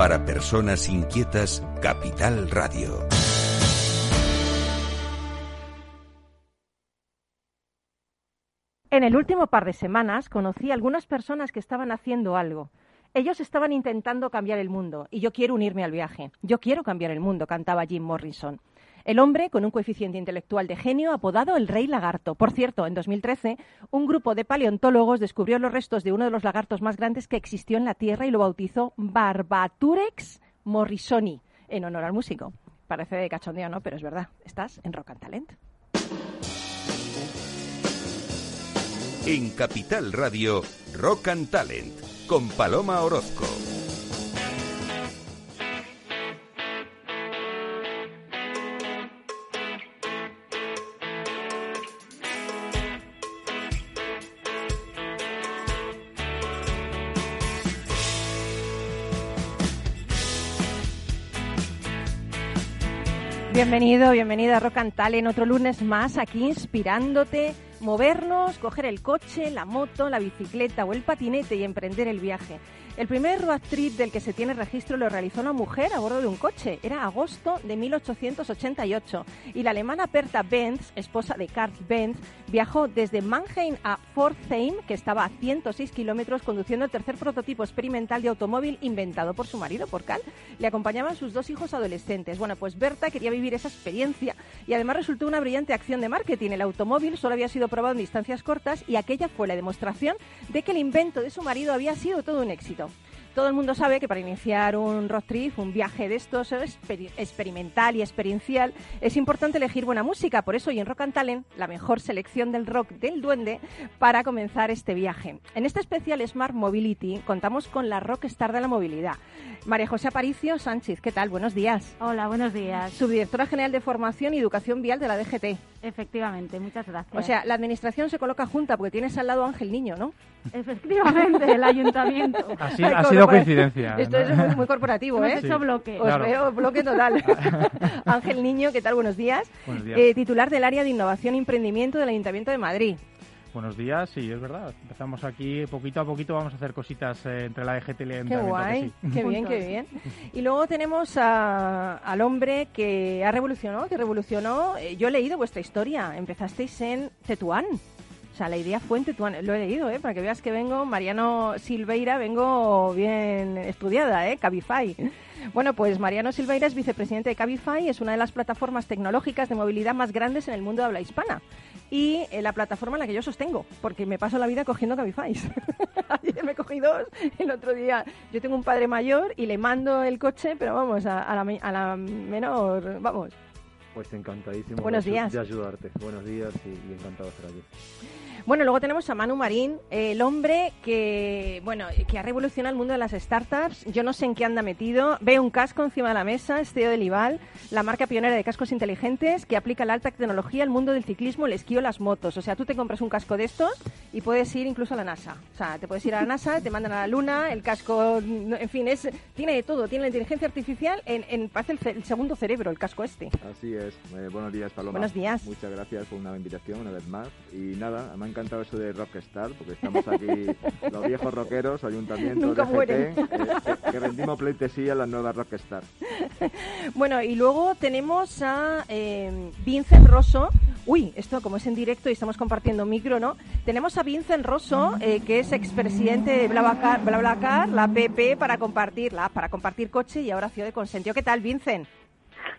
Para personas inquietas, Capital Radio. En el último par de semanas conocí a algunas personas que estaban haciendo algo. Ellos estaban intentando cambiar el mundo y yo quiero unirme al viaje. Yo quiero cambiar el mundo, cantaba Jim Morrison. El hombre con un coeficiente intelectual de genio apodado el rey lagarto. Por cierto, en 2013, un grupo de paleontólogos descubrió los restos de uno de los lagartos más grandes que existió en la Tierra y lo bautizó Barbaturex morrisoni, en honor al músico. Parece de cachondeo, ¿no? Pero es verdad. Estás en Rock and Talent. En Capital Radio, Rock and Talent, con Paloma Orozco. Bienvenido, bienvenida a Rock and Talent, otro lunes más aquí inspirándote, movernos, coger el coche, la moto, la bicicleta o el patinete y emprender el viaje. El primer road trip del que se tiene registro lo realizó una mujer a bordo de un coche. Era agosto de 1888 y la alemana Berta Benz, esposa de Karl Benz, viajó desde Mannheim a Pforzheim, que estaba a 106 kilómetros, conduciendo el tercer prototipo experimental de automóvil inventado por su marido, por Karl. Le acompañaban sus dos hijos adolescentes. Bueno, pues Berta quería vivir esa experiencia y además resultó una brillante acción de marketing. El automóvil solo había sido probado en distancias cortas y aquella fue la demostración de que el invento de su marido había sido todo un éxito. Todo el mundo sabe que para iniciar un road trip, un viaje de estos exper experimental y experiencial, es importante elegir buena música. Por eso hoy en Rock and Talent, la mejor selección del rock del duende para comenzar este viaje. En este especial Smart Mobility contamos con la rockstar de la movilidad. María José Aparicio Sánchez, ¿qué tal? Buenos días. Hola, buenos días. Subdirectora General de Formación y Educación Vial de la DGT. Efectivamente, muchas gracias. O sea, la administración se coloca junta porque tienes al lado Ángel Niño, ¿no? Efectivamente, el ayuntamiento. Así, ha sido coincidencia. Esto es muy, muy corporativo, ¿eh? hecho bloque. Os Claro. veo bloque total. Ángel Niño, ¿qué tal? Buenos días. Buenos días. Eh, titular del área de innovación e emprendimiento del Ayuntamiento de Madrid. Buenos días, sí, es verdad. Empezamos aquí, poquito a poquito vamos a hacer cositas eh, entre la EGT y el Qué guay, sí. qué bien, qué bien. Y luego tenemos a- al hombre que ha revolucionado, que revolucionó. eh, yo he leído vuestra historia. Empezasteis en Tetuán. Sea, la idea fue en Tetuán. Lo he leído, ¿eh? Para que veas que vengo, Mariano Silveira, vengo bien estudiada, ¿eh? Cabify. Bueno, pues Mariano Silveira es vicepresidente de Cabify, es una de las plataformas tecnológicas de movilidad más grandes en el mundo de habla hispana. Y eh, la plataforma en la que yo sostengo, porque me paso la vida cogiendo Cabify. Ayer me cogí dos, el otro día yo tengo un padre mayor y le mando el coche, pero vamos, a, a la, a la menor, vamos. Pues encantadísimo Buenos días. de ayudarte. Buenos días y, y encantado de estar aquí. Bueno, luego tenemos a Manu Marín, el hombre que, bueno, que ha revolucionado el mundo de las startups. Yo no sé en qué anda metido. Ve un casco encima de la mesa, es CEO del Ival, la marca pionera de cascos inteligentes que aplica la alta tecnología al mundo del ciclismo, el esquí o las motos. O sea, tú te compras un casco de estos y puedes ir incluso a la NASA. O sea, te puedes ir a la NASA, te mandan a la Luna, el casco, en fin, es tiene de todo. Tiene la inteligencia artificial en, en parece el, el segundo cerebro, el casco este. Así es. Eh, buenos días, Paloma. Buenos días. Muchas gracias por una invitación una vez más. Y nada, ha encantado eso de Rockstar, porque estamos aquí los viejos rockeros, ayuntamiento, Nunca DGT, eh, que, que rendimos pleitesía a las nuevas Rockstar. Bueno, y luego tenemos a eh, Vincent Rosso. Uy, esto como es en directo y estamos compartiendo micro, ¿no? Tenemos a Vincent Rosso, eh, que es expresidente de BlaBlaCar, BlaBlaCar, la PP para compartir, la para compartir coche y ahora ciudad de Consentio. ¿Qué tal, Vincent?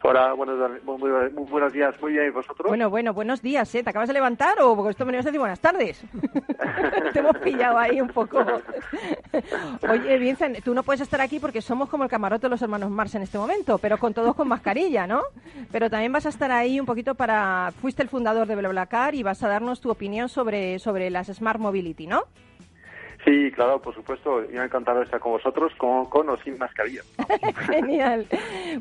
Hola, buenos, muy, muy- buenos días. Muy bien, ¿y vosotros? Bueno, bueno, buenos días, ¿eh? ¿Te acabas de levantar o porque esto me ibas a decir buenas tardes? Te hemos pillado ahí un poco. Oye, Vincent, tú no puedes estar aquí porque somos como el camarote de los hermanos Mars en este momento, pero con todos con mascarilla, ¿no? Pero también vas a estar ahí un poquito para... Fuiste el fundador de BlaBlaCar y vas a darnos tu opinión sobre, sobre las Smart Mobility, ¿no? Sí, claro, por supuesto. Yo encantado de estar con vosotros, con, con o sin mascarilla. Genial.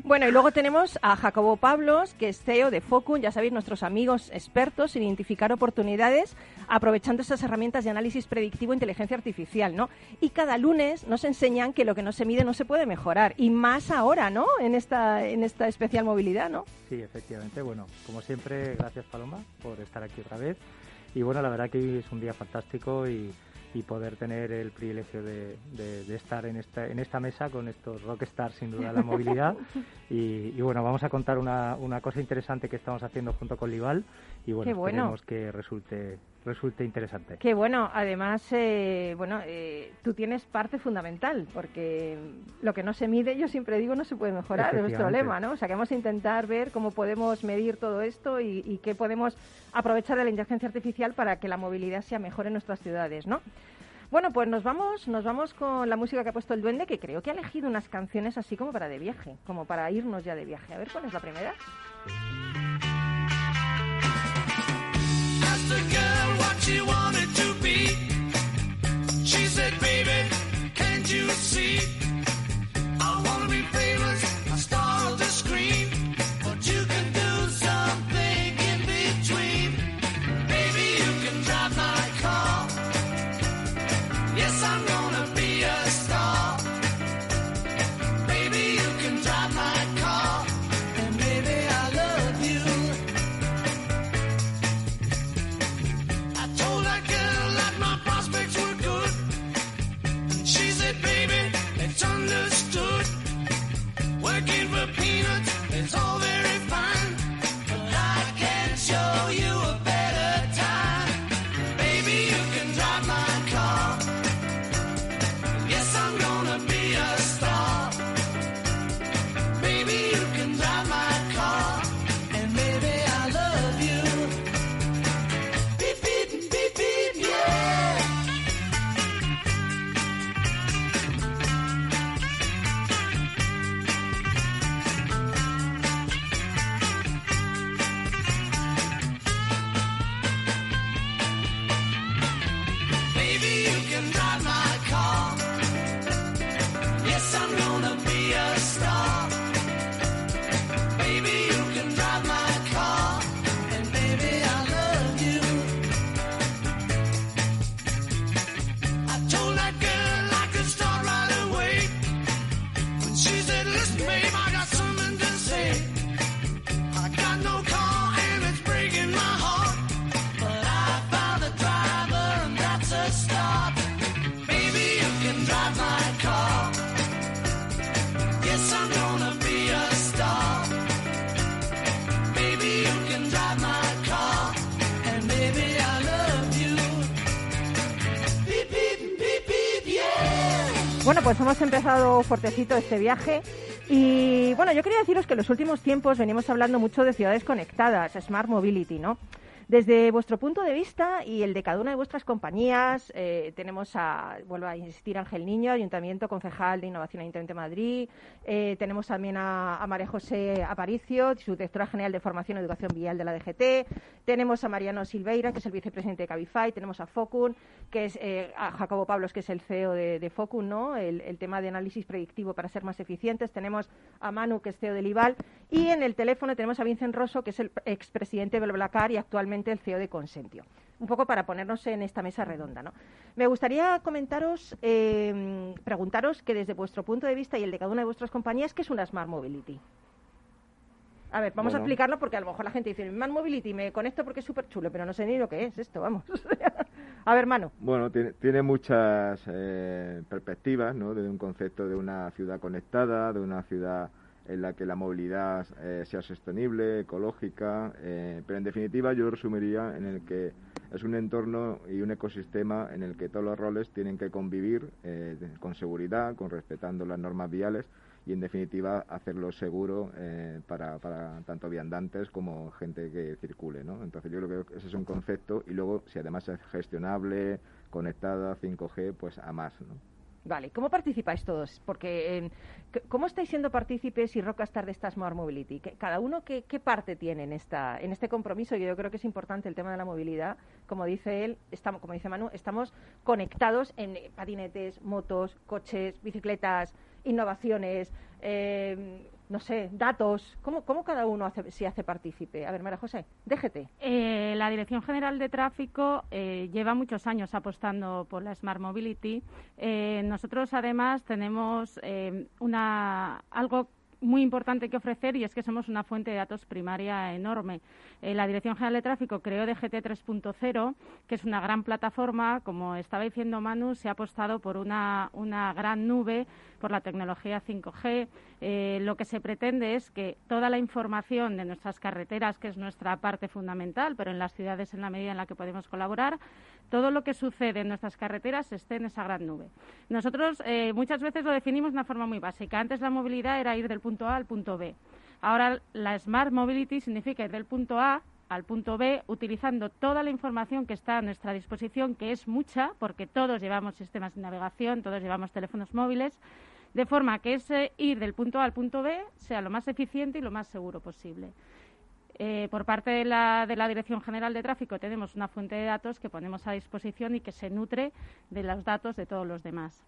Bueno, y luego tenemos a Jacobo Pablos, que es CEO de Focun, ya sabéis, nuestros amigos expertos en identificar oportunidades aprovechando esas herramientas de análisis predictivo e inteligencia artificial, ¿no? Y cada lunes nos enseñan que lo que no se mide no se puede mejorar, y más ahora, ¿no? En esta, en esta especial movilidad, ¿no? Sí, efectivamente. Bueno, como siempre, gracias Paloma por estar aquí otra vez. Y bueno, la verdad que hoy es un día fantástico y, y poder tener el privilegio de, de, estar en esta, en esta mesa con estos rockstars sin duda la movilidad. Y, bueno, vamos a contar una, una cosa interesante que estamos haciendo junto con Lival y bueno, esperemos que resulte resulte interesante. Qué bueno, además, eh, bueno, eh, tú tienes parte fundamental, porque lo que no se mide, yo siempre digo, no se puede mejorar, es nuestro lema, ¿no? O sea, que vamos a intentar ver cómo podemos medir todo esto y, y qué podemos aprovechar de la inteligencia artificial para que la movilidad sea mejor en nuestras ciudades, ¿no? Bueno, pues nos vamos, nos vamos con la música que ha puesto el duende, que creo que ha elegido unas canciones así como para de viaje, como para irnos ya de viaje. A ver, ¿cuál es la primera? She said, baby, can't you see? Bueno, pues hemos empezado fuertecito este viaje y bueno, yo quería deciros que en los últimos tiempos venimos hablando mucho de ciudades conectadas, Smart Mobility, ¿no? Desde vuestro punto de vista y el de cada una de vuestras compañías, eh, tenemos a, vuelvo a insistir, Ángel Niño, Ayuntamiento Concejal de Innovación Ayuntamiento de Madrid, eh, tenemos también a, María José Aparicio, su directora general de Formación y Educación Vial de la DGT, tenemos a Mariano Silveira, que es el vicepresidente de Cabify, tenemos a Focun, que es eh, a Jacobo Pablos, que es el CEO de, Focun, ¿no? El, tema de análisis predictivo para ser más eficientes, tenemos a Manu, que es CEO del IVAL, y en el teléfono tenemos a Vincent Rosso, que es el expresidente de Belblacar y actualmente el CEO de Consentio. Un poco para ponernos en esta mesa redonda. ¿no? Me gustaría comentaros, eh, preguntaros que desde vuestro punto de vista y el de cada una de vuestras compañías, ¿qué es una Smart Mobility? A ver, vamos a explicarlo porque a lo mejor la gente dice, Smart Mobility me conecto porque es súper chulo, pero no sé ni lo que es esto, vamos. a ver, mano. Bueno, tiene, muchas eh, perspectivas, ¿no? Desde un concepto de una ciudad conectada, de una ciudad en la que la movilidad eh, sea sostenible, ecológica, eh, pero en definitiva yo resumiría en el que es un entorno y un ecosistema en el que todos los roles tienen que convivir eh, con seguridad, con respetando las normas viales y en definitiva hacerlo seguro para, para, tanto viandantes como gente que circule, ¿no? Entonces yo creo que ese es un concepto y luego si además es gestionable, conectada, 5G, pues a más, ¿no? Vale, ¿cómo participáis todos? Porque, eh, ¿cómo estáis siendo partícipes y Rockstar de esta Smart Mobility? ¿Cada uno qué, parte tiene en, esta, en este compromiso? Yo creo que es importante el tema de la movilidad. Como dice él, estamos, como dice Manu, estamos conectados en patinetes, motos, coches, bicicletas, innovaciones, eh, no sé, datos, ¿cómo, cómo cada uno hace, se hace partícipe? A ver, María José, déjete. Eh, la Dirección General de Tráfico eh, lleva muchos años apostando por la Smart Mobility. Eh, nosotros, además, tenemos una algo muy importante que ofrecer y es que somos una fuente de datos primaria enorme. Eh, la Dirección General de Tráfico creó DGT 3.0, que es una gran plataforma. Como estaba diciendo Manu, se ha apostado por una, una gran nube, por la tecnología 5G. Eh, lo que se pretende es que toda la información de nuestras carreteras, que es nuestra parte fundamental, pero en las ciudades en la medida en la que podemos colaborar, todo lo que sucede en nuestras carreteras esté en esa gran nube. Nosotros eh, muchas veces lo definimos de una forma muy básica. Antes la movilidad era ir del punto A al punto B. Ahora la Smart Mobility significa ir del punto A al punto B utilizando toda la información que está a nuestra disposición, que es mucha, porque todos llevamos sistemas de navegación, todos llevamos teléfonos móviles, de forma que ese ir del punto A al punto B sea lo más eficiente y lo más seguro posible. Eh, por parte de la, de la, Dirección General de Tráfico tenemos una fuente de datos que ponemos a disposición y que se nutre de los datos de todos los demás.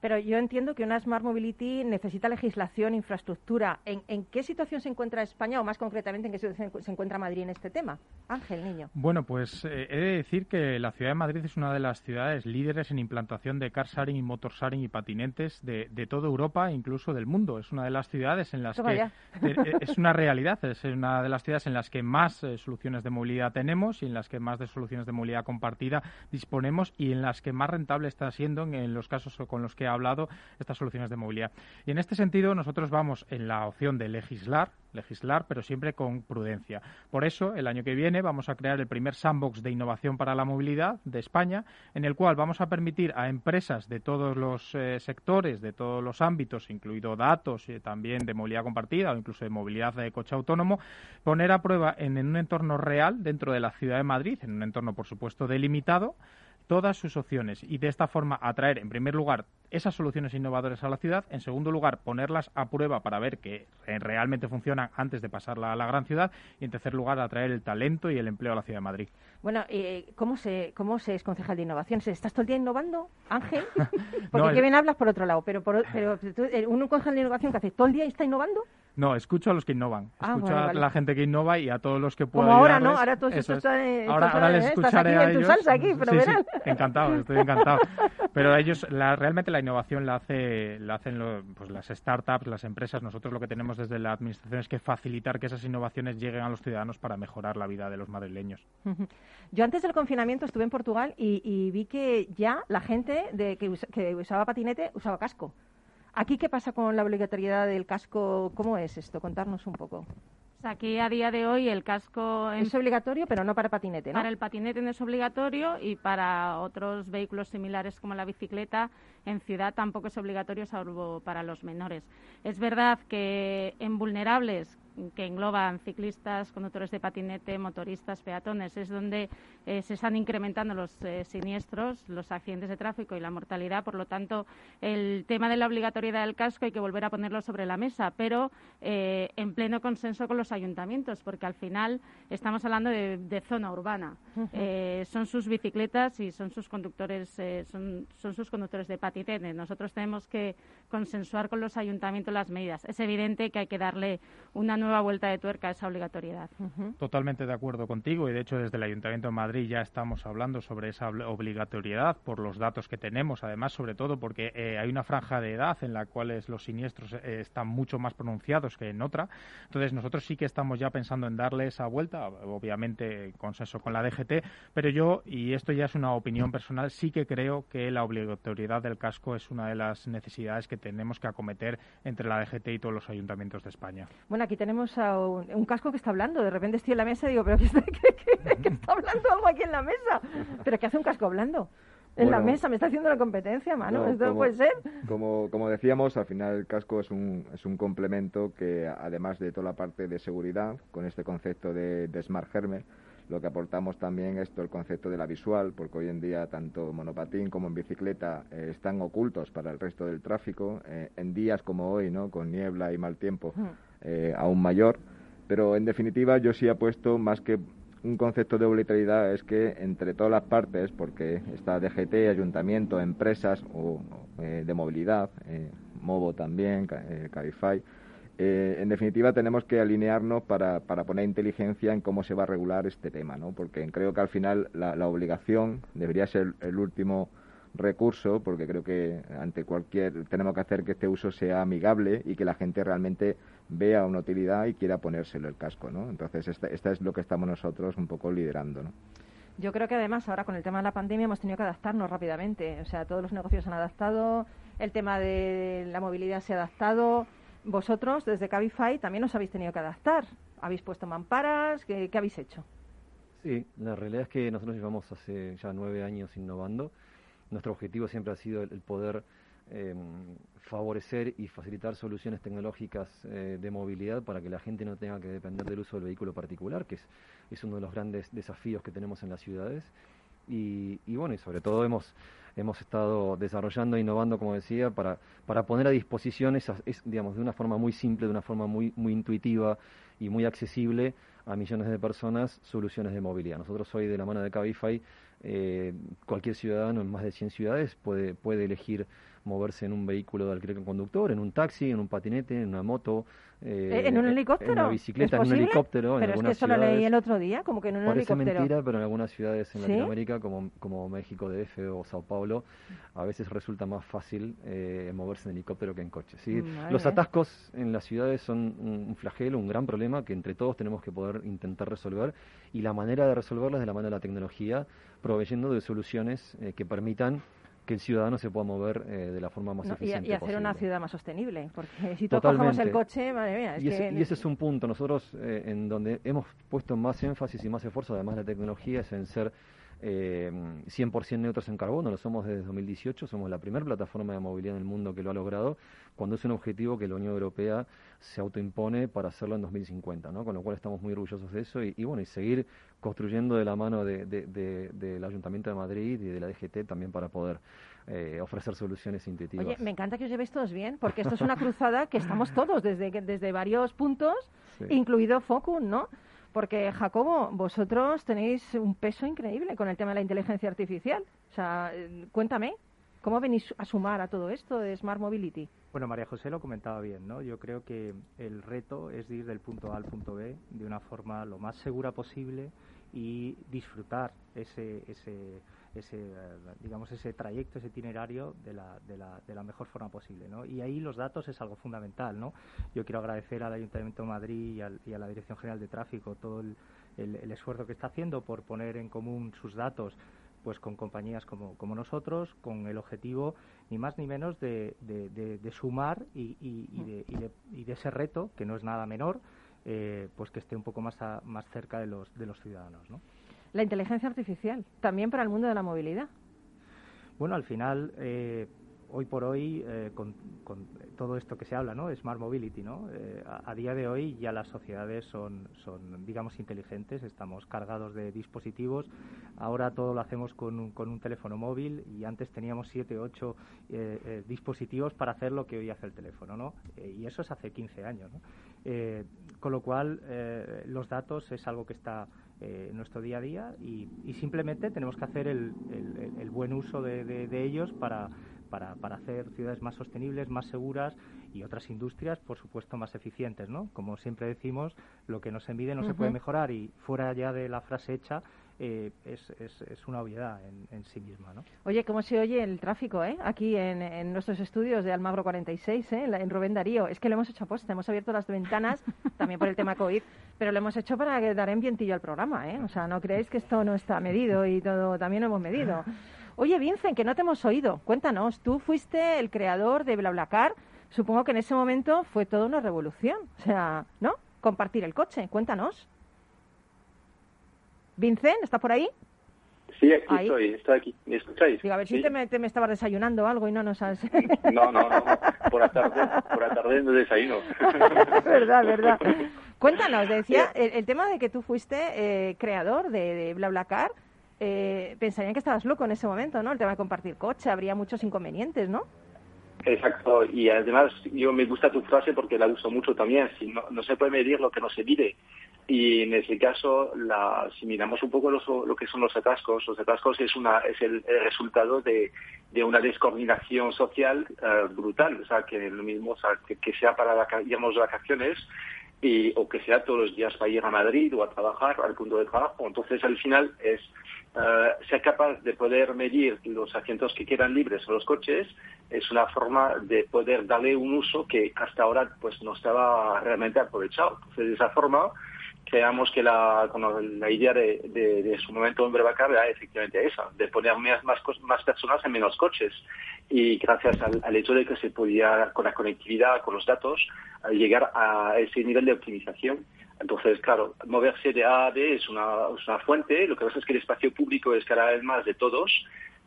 Pero yo entiendo que una Smart Mobility necesita legislación, infraestructura. ¿En, qué situación se encuentra España o más concretamente en qué situación se encuentra Madrid en este tema? Ángel, niño. Bueno, pues eh, he de decir que la ciudad de Madrid es una de las ciudades líderes en implantación de car sharing y motor sharing y patinetes de, toda Europa, incluso del mundo. Es una de las ciudades en las que eh, es una realidad, es una de las ciudades en las que más eh, soluciones de movilidad tenemos y en las que más de soluciones de movilidad compartida disponemos y en las que más rentable está siendo en los casos con los que he hablado estas soluciones de movilidad. Y en este sentido nosotros vamos en la opción de legislar, legislar, pero siempre con prudencia. Por eso, el año que viene vamos a crear el primer sandbox de innovación para la movilidad de España, en el cual vamos a permitir a empresas de todos los eh, sectores, de todos los ámbitos, incluido datos y también de movilidad compartida o incluso de movilidad de coche autónomo, poner a prueba en un entorno real dentro de la ciudad de Madrid, en un entorno, por supuesto, delimitado, todas sus opciones y de esta forma atraer, en primer lugar, esas soluciones innovadoras a la ciudad, en segundo lugar, ponerlas a prueba para ver que realmente funcionan antes de pasarla a la gran ciudad y, en tercer lugar, atraer el talento y el empleo a la ciudad de Madrid. Bueno, eh, ¿cómo, se, ¿cómo se es concejal de innovación? ¿Estás todo el día innovando, Ángel? Porque qué bien hablas por otro lado, pero, pero eh, un concejal de innovación que hace todo el día y está innovando. No, escucho a los que innovan. Ah, escucho a la gente que innova y a todos los que puedan. Como ahora, ¿no? Ahora todos estos ahora, ahora les escucharé a ellos. salsa aquí, sí, encantado, estoy encantado. Pero ellos, la, realmente la innovación la, hace, la hacen pues las startups, las empresas. Nosotros lo que tenemos desde la administración es que facilitar que esas innovaciones lleguen a los ciudadanos para mejorar la vida de los madrileños. Yo antes del confinamiento estuve en Portugal y, vi que ya la gente de, que usaba patinete usaba casco. ¿Aquí qué pasa con la obligatoriedad del casco? ¿Cómo es esto? Contarnos un poco. Aquí a día de hoy el casco es obligatorio, pero no para patinete, ¿no? Para el patinete no es obligatorio y para otros vehículos similares como la bicicleta en ciudad tampoco es obligatorio, salvo para los menores. Es verdad que en vulnerables que engloban ciclistas, conductores de patinete, motoristas, peatones. Es donde eh, se están incrementando los eh, siniestros, los accidentes de tráfico y la mortalidad. Por lo tanto, el tema de la obligatoriedad del casco hay que volver a ponerlo sobre la mesa, pero eh, en pleno consenso con los ayuntamientos, porque al final estamos hablando de, zona urbana. son sus bicicletas y son sus conductores, son, son sus conductores de patinete. Nosotros tenemos que consensuar con los ayuntamientos las medidas. Es evidente que hay que darle una nueva vuelta de tuerca a esa obligatoriedad. Totalmente de acuerdo contigo y de hecho desde el Ayuntamiento de Madrid ya estamos hablando sobre esa obligatoriedad por los datos que tenemos, además sobre todo porque eh, hay una franja de edad en la cual los siniestros eh, están mucho más pronunciados que en otra. Entonces nosotros sí que estamos ya pensando en darle esa vuelta, obviamente consenso con la DGT, pero yo, y esto ya es una opinión personal, sí que creo que la obligatoriedad del casco es una de las necesidades que tenemos que acometer entre la DGT y todos los ayuntamientos de España. Bueno, aquí tenemos a un, casco que está hablando. De repente estoy en la mesa y digo, ¿pero qué está, está hablando algo aquí en la mesa? ¿Pero qué hace un casco hablando? En la mesa, me está haciendo la competencia, mano. Esto como, puede ser. Como, como decíamos, al final el casco es un, es un complemento que, además de toda la parte de seguridad, con este concepto de, de Smart Helmet, lo que aportamos también es todo el concepto de la visual, porque hoy en día tanto monopatín como en bicicleta eh, están ocultos para el resto del tráfico. Eh, en días como hoy, ¿no? con niebla y mal tiempo, eh, aún mayor. Pero en definitiva yo sí apuesto más que un concepto de obligatoriedad es que entre todas las partes, porque está DGT, ayuntamiento, empresas o, de movilidad, Movo también, Cabify, eh, en definitiva, tenemos que alinearnos para, para, poner inteligencia en cómo se va a regular este tema, ¿no? Porque creo que al final la, obligación debería ser el último recurso, porque creo que ante cualquier tenemos que hacer que este uso sea amigable y que la gente realmente vea una utilidad y quiera ponérselo el casco, ¿no? Entonces, esta, esta es lo que estamos nosotros un poco liderando, ¿no? Yo creo que además ahora con el tema de la pandemia hemos tenido que adaptarnos rápidamente. O sea, todos los negocios se han adaptado, el tema de la movilidad se ha adaptado. Vosotros, desde Cabify, también os habéis tenido que adaptar. ¿Habéis puesto mamparas? ¿Qué, qué habéis hecho? Sí, la realidad es que nosotros llevamos hace ya nueve años innovando. Nuestro objetivo siempre ha sido el, poder em, favorecer y facilitar soluciones tecnológicas eh, de movilidad para que la gente no tenga que depender del uso del vehículo particular, que es, es uno de los grandes desafíos que tenemos en las ciudades. Y, bueno, y sobre todo hemos, hemos estado desarrollando e innovando, como decía, para, para poner a disposición esas, digamos, de una forma muy simple, de una forma muy, muy intuitiva y muy accesible a millones de personas soluciones de movilidad. Nosotros hoy de la mano de Cabify, eh, cualquier ciudadano en más de 100 ciudades puede, puede elegir moverse en un vehículo de alquiler con conductor, en un taxi, en un patinete, en una moto, eh, ¿En un helicóptero? En una bicicleta, en un helicóptero. Pero es que eso lo leí el otro día, como que en un parece helicóptero. mentira, pero en algunas ciudades en Latinoamérica, como, como México DF o Sao Paulo, a veces resulta más fácil eh, moverse en helicóptero que en coche. ¿sí? Los atascos en las ciudades son un, flagelo, un gran problema que entre todos tenemos que poder intentar resolver y la manera de resolverlo es de la mano de la tecnología, proveyendo de soluciones eh, que permitan que el ciudadano se pueda mover eh, de la forma más eficiente y, y, hacer una ciudad más sostenible, porque si todos cogemos el coche, madre mía. Es y, ese, y, ese, es un punto. Nosotros, eh, en donde hemos puesto más énfasis y más esfuerzo, además de la tecnología, es en ser eh, 100% neutros en carbono, lo somos desde 2018, somos la primera plataforma de movilidad en el mundo que lo ha logrado, cuando es un objetivo que la Unión Europea se autoimpone para hacerlo en 2050, ¿no? con lo cual estamos muy orgullosos de eso y, bueno, y seguir construyendo de la mano de, del Ayuntamiento de Madrid y de la DGT también para poder eh, ofrecer soluciones intuitivas. Oye, me encanta que os llevéis todos bien, porque esto es una cruzada que estamos todos desde, desde varios puntos, incluido Focus, ¿no? Porque, Jacobo, vosotros tenéis un peso increíble con el tema de la inteligencia artificial. O sea, eh, cuéntame, ¿cómo venís a sumar a todo esto de Smart Mobility? Bueno, María José lo comentaba bien, ¿no? Yo creo que el reto es ir del punto A al punto B de una forma lo más segura posible y disfrutar ese, ese ese, digamos, ese trayecto, ese itinerario de la, de la, de la mejor forma posible. ¿no? Y ahí los datos es algo fundamental. ¿no? Yo quiero agradecer al Ayuntamiento de Madrid y, a la Dirección General de Tráfico todo el, el, esfuerzo que está haciendo por poner en común sus datos pues con compañías como, como nosotros, con el objetivo ni más ni menos de, de, sumar y, y, de, y, de, ese reto, que no es nada menor, eh, pues que esté un poco más, más cerca de los, de los ciudadanos. ¿no? la inteligencia artificial, también para el mundo de la movilidad. Bueno, al final, eh, hoy por hoy, eh, con, todo esto que se habla, ¿no? Smart Mobility, ¿no? Eh, a, día de hoy ya las sociedades son, son, digamos, inteligentes, estamos cargados de dispositivos. Ahora todo lo hacemos con un, con un teléfono móvil y antes teníamos siete, ocho dispositivos para hacer lo que hoy hace el teléfono, ¿no? y eso es hace 15 años, ¿no? Con lo cual, los datos es algo que está eh, nuestro día a día y, simplemente tenemos que hacer el, buen uso de, ellos para, para, para, hacer ciudades más sostenibles, más seguras y otras industrias, por supuesto, más eficientes. ¿no? Como siempre decimos, lo que no se mide no se puede mejorar y fuera ya de la frase hecha, eh, es, es, una obviedad en, sí misma. ¿no? Oye, ¿cómo se oye el tráfico eh? aquí en, nuestros estudios de Almagro 46, eh? en Rubén Darío? Es que lo hemos hecho aposta, hemos abierto las ventanas también por el tema COVID, pero lo hemos hecho para que dar ambientillo al programa. ¿eh? O sea, no creéis que esto no está medido y todo también lo hemos medido. Oye, Vincent, que no te hemos oído. Cuéntanos, tú fuiste el creador de BlaBlaCar. Supongo que en ese momento fue toda una revolución. O sea, ¿no? Compartir el coche. Cuéntanos. Vincent, ¿está por ahí? Sí, aquí estoy, estoy aquí. ¿Me escucháis? a ver si te, me, te me estabas desayunando algo y no nos sabes. No, no, no. Por la tarde, por la tarde no desayuno. verdad, verdad. Cuéntanos, decía, el, tema de que tú fuiste eh, creador de, de BlaBlaCar, eh, pensarían que estabas loco en ese momento, ¿no? El tema de compartir coche, habría muchos inconvenientes, ¿no? Exacto, y además yo me gusta tu frase porque la uso mucho también, si no, no se puede medir lo que no se mide. Y en ese caso, la, si miramos un poco lo que son los atascos, los atascos es, una, es el, resultado de, de, una descoordinación social eh, brutal. O sea, que lo mismo, o sea, que, sea para, digamos, vacaciones, y, o que sea todos los días para ir a Madrid o a trabajar al punto de trabajo. Entonces, al final es uh, ser capaz de poder medir los asientos que quedan libres a los coches es una forma de poder darle un uso que hasta ahora pues no estaba realmente aprovechado. Entonces, de esa forma, creamos que la, la idea de, de, su momento en Brebacar era efectivamente esa, de poner más, más, más personas en menos coches. Y gracias al, al, hecho de que se podía, con la conectividad, con los datos, llegar a ese nivel de optimización. Entonces, claro, moverse de A a B es una, es una fuente, lo que pasa es que el espacio público es cada vez más de todos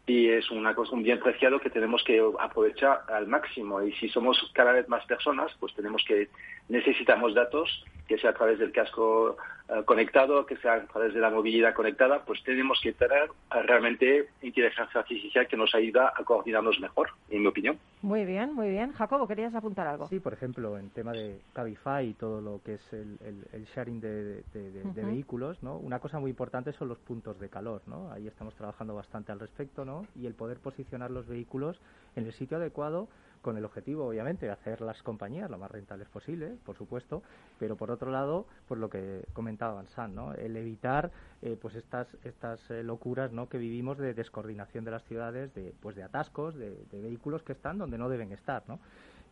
y es una cosa, un bien preciado que tenemos que aprovechar al máximo. Y si somos cada vez más personas, pues tenemos que necesitamos datos que sea a través del casco eh, conectado, que sea a través de la movilidad conectada, pues tenemos que tener eh, realmente inteligencia artificial que nos ayuda a coordinarnos mejor, en mi opinión. Muy bien, muy bien. Jacobo, ¿querías apuntar algo? Sí, por ejemplo, en tema de Cabify y todo lo que es el, el, sharing de, de, vehículos, ¿no? Una cosa muy importante son los puntos de calor, ¿no? Ahí estamos trabajando bastante al respecto, ¿no? Y el poder posicionar los vehículos en el sitio adecuado con el objetivo, obviamente, de hacer las compañías lo más rentables posible, por supuesto, pero por otro lado, pues lo que comentaba San, ¿no? El evitar eh, pues estas estas eh, locuras, ¿no? Que vivimos de descoordinación de las ciudades, de pues de atascos, de, vehículos que están donde no deben estar, ¿no?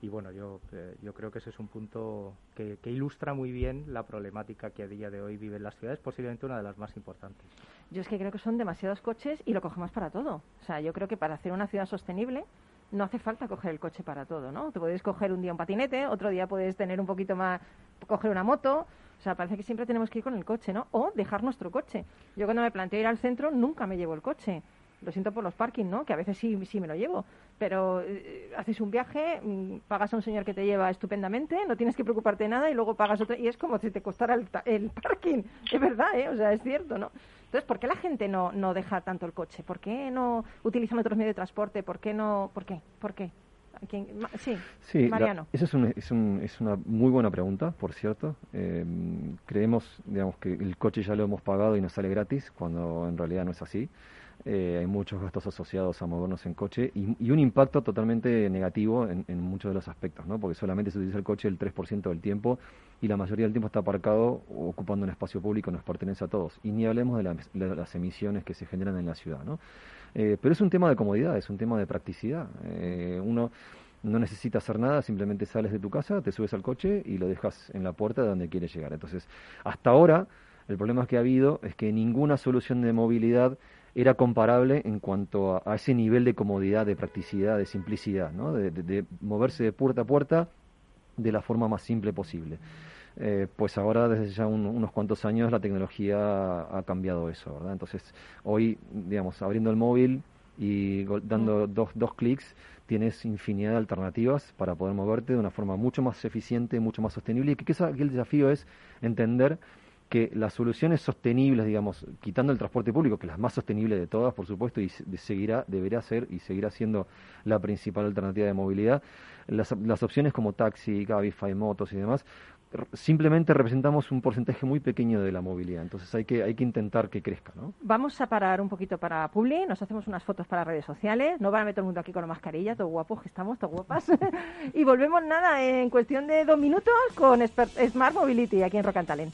Y bueno, yo, eh, yo creo que ese es un punto que, que, ilustra muy bien la problemática que a día de hoy viven las ciudades, posiblemente una de las más importantes. Yo es que creo que son demasiados coches y lo cogemos para todo. O sea, yo creo que para hacer una ciudad sostenible no hace falta coger el coche para todo, ¿no? Te puedes coger un día un patinete, otro día puedes tener un poquito más, coger una moto. O sea, parece que siempre tenemos que ir con el coche, ¿no? O dejar nuestro coche. Yo cuando me planteo ir al centro nunca me llevo el coche. Lo siento por los parkings, ¿no? Que a veces sí, sí me lo llevo. Pero eh, haces un viaje, mm, pagas a un señor que te lleva estupendamente, no tienes que preocuparte de nada y luego pagas otro. Y es como si te costara el, el parking. Es verdad, ¿eh? O sea, es cierto, ¿no? Entonces, ¿por qué la gente no, no deja tanto el coche? ¿Por qué no utilizan otros medios de transporte? ¿Por qué no? ¿Por qué? ¿Por qué? Sí, Mariano. esa es, es, un, es, una muy buena pregunta, por cierto. Eh, creemos, digamos, que el coche ya lo hemos pagado y nos sale gratis, cuando en realidad no es así. Eh, hay muchos gastos asociados a movernos en coche y, un impacto totalmente negativo en, muchos de los aspectos, ¿no? porque solamente se utiliza el coche el 3% del tiempo y la mayoría del tiempo está aparcado ocupando un espacio público, nos pertenece a todos. Y ni hablemos de, las emisiones que se generan en la ciudad. ¿no? Eh, pero es un tema de comodidad, es un tema de practicidad. Eh, uno no necesita hacer nada, simplemente sales de tu casa, te subes al coche y lo dejas en la puerta de donde quieres llegar. Entonces, hasta ahora, el problema que ha habido es que ninguna solución de movilidad era comparable en cuanto a, ese nivel de comodidad, de practicidad, de simplicidad, ¿no? de, moverse de puerta a puerta de la forma más simple posible. Eh, pues ahora desde ya unos cuantos años la tecnología ha cambiado eso, ¿verdad? Entonces hoy, digamos, abriendo el móvil y dando dos, dos clics, tienes infinidad de alternativas para poder moverte de una forma mucho más eficiente, mucho más sostenible y que, que el desafío es entender que las soluciones sostenibles, digamos, quitando el transporte público, que es la más sostenible de todas, por supuesto, y seguirá, deberá ser y seguirá siendo la principal alternativa de movilidad, las, las opciones como taxi, Cabify, motos y demás, simplemente representamos un porcentaje muy pequeño de la movilidad. Entonces hay que, hay que intentar que crezca. ¿no? Vamos a parar un poquito para Publi, nos hacemos unas fotos para redes sociales, no van a meter todo el mundo aquí con la mascarilla, todo guapos que estamos, todo guapas. y volvemos nada en cuestión de dos minutos con Smart Mobility aquí en Rock and Talent.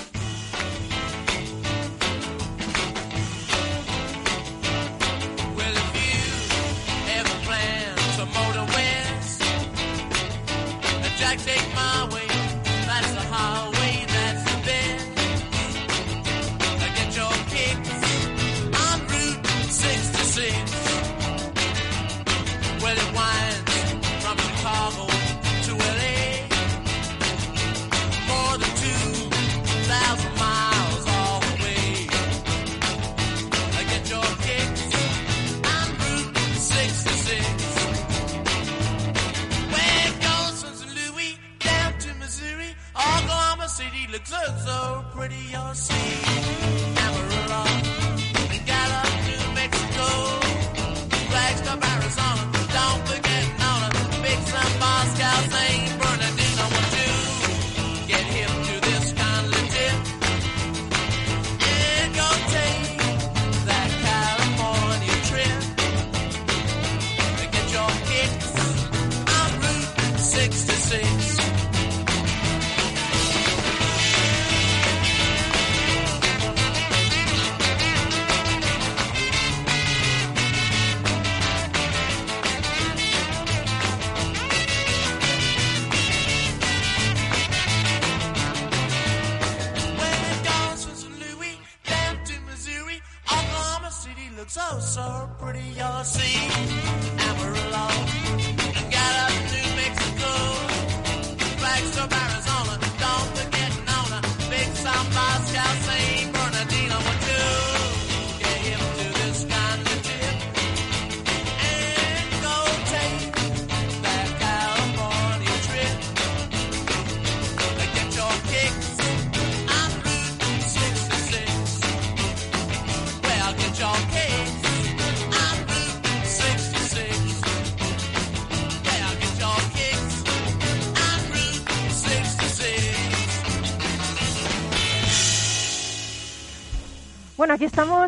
looks so, so pretty on see.